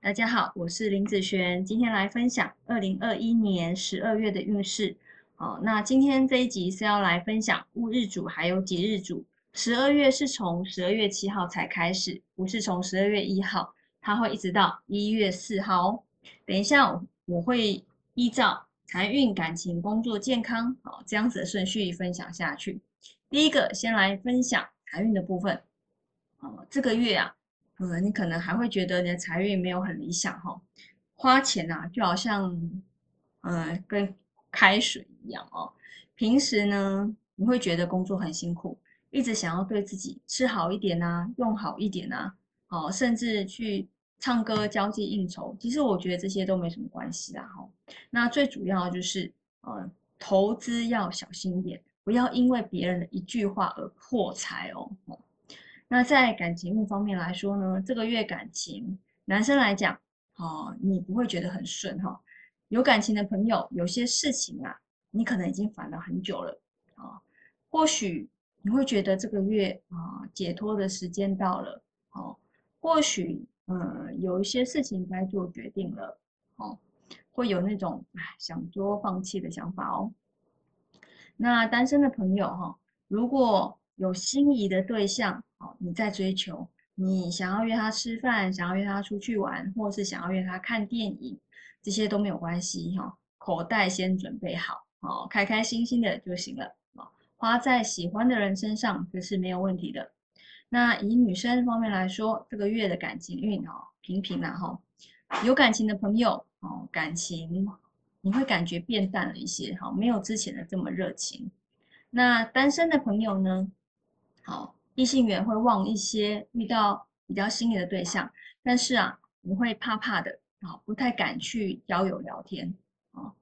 大家好，我是林子璇，今天来分享二零二一年十二月的运势。好，那今天这一集是要来分享戊日主还有己日主。十二月是从十二月七号才开始，不是从十二月一号，它会一直到一月四号哦。等一下我会依照财运、感情、工作、健康，哦这样子的顺序分享下去。第一个，先来分享财运的部分。哦，这个月啊。嗯，你可能还会觉得你的财运没有很理想哈，花钱呐就好像，嗯，跟开水一样哦。平时呢，你会觉得工作很辛苦，一直想要对自己吃好一点呐，用好一点呐，哦，甚至去唱歌、交际应酬。其实我觉得这些都没什么关系啦哈。那最主要就是，呃，投资要小心一点，不要因为别人的一句话而破财哦。那在感情运方面来说呢，这个月感情，男生来讲，哦，你不会觉得很顺哈。有感情的朋友，有些事情啊，你可能已经烦了很久了啊。或许你会觉得这个月啊，解脱的时间到了哦。或许，嗯，有一些事情该做决定了哦，会有那种想说放弃的想法哦。那单身的朋友哈，如果有心仪的对象。哦，你在追求，你想要约他吃饭，想要约他出去玩，或是想要约他看电影，这些都没有关系哈。口袋先准备好，哦，开开心心的就行了。哦，花在喜欢的人身上这是没有问题的。那以女生方面来说，这个月的感情运哦平平啦哈。有感情的朋友哦，感情你会感觉变淡了一些哈，没有之前的这么热情。那单身的朋友呢，好。异性缘会旺一些，遇到比较心仪的对象，但是啊，你会怕怕的啊，不太敢去交友聊天啊。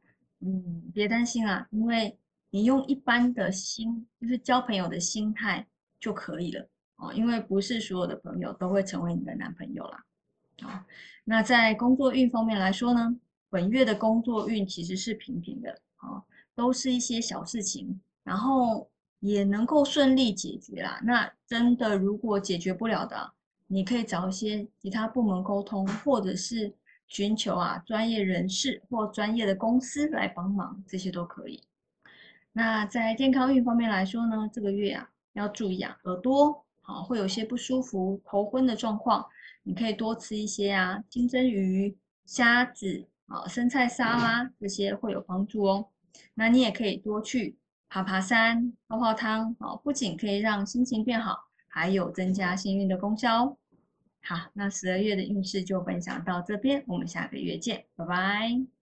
嗯，别担心啊，因为你用一般的心，就是交朋友的心态就可以了哦。因为不是所有的朋友都会成为你的男朋友啦。啊。那在工作运方面来说呢，本月的工作运其实是平平的啊，都是一些小事情，然后。也能够顺利解决啦。那真的如果解决不了的，你可以找一些其他部门沟通，或者是寻求啊专业人士或专业的公司来帮忙，这些都可以。那在健康运方面来说呢，这个月啊要注意啊耳朵好会有些不舒服、头昏的状况，你可以多吃一些啊金针鱼、虾子啊生菜沙拉这些会有帮助哦。那你也可以多去。爬爬山、泡泡汤，哦，不仅可以让心情变好，还有增加幸运的功效哦。好，那十二月的运势就分享到这边，我们下个月见，拜拜。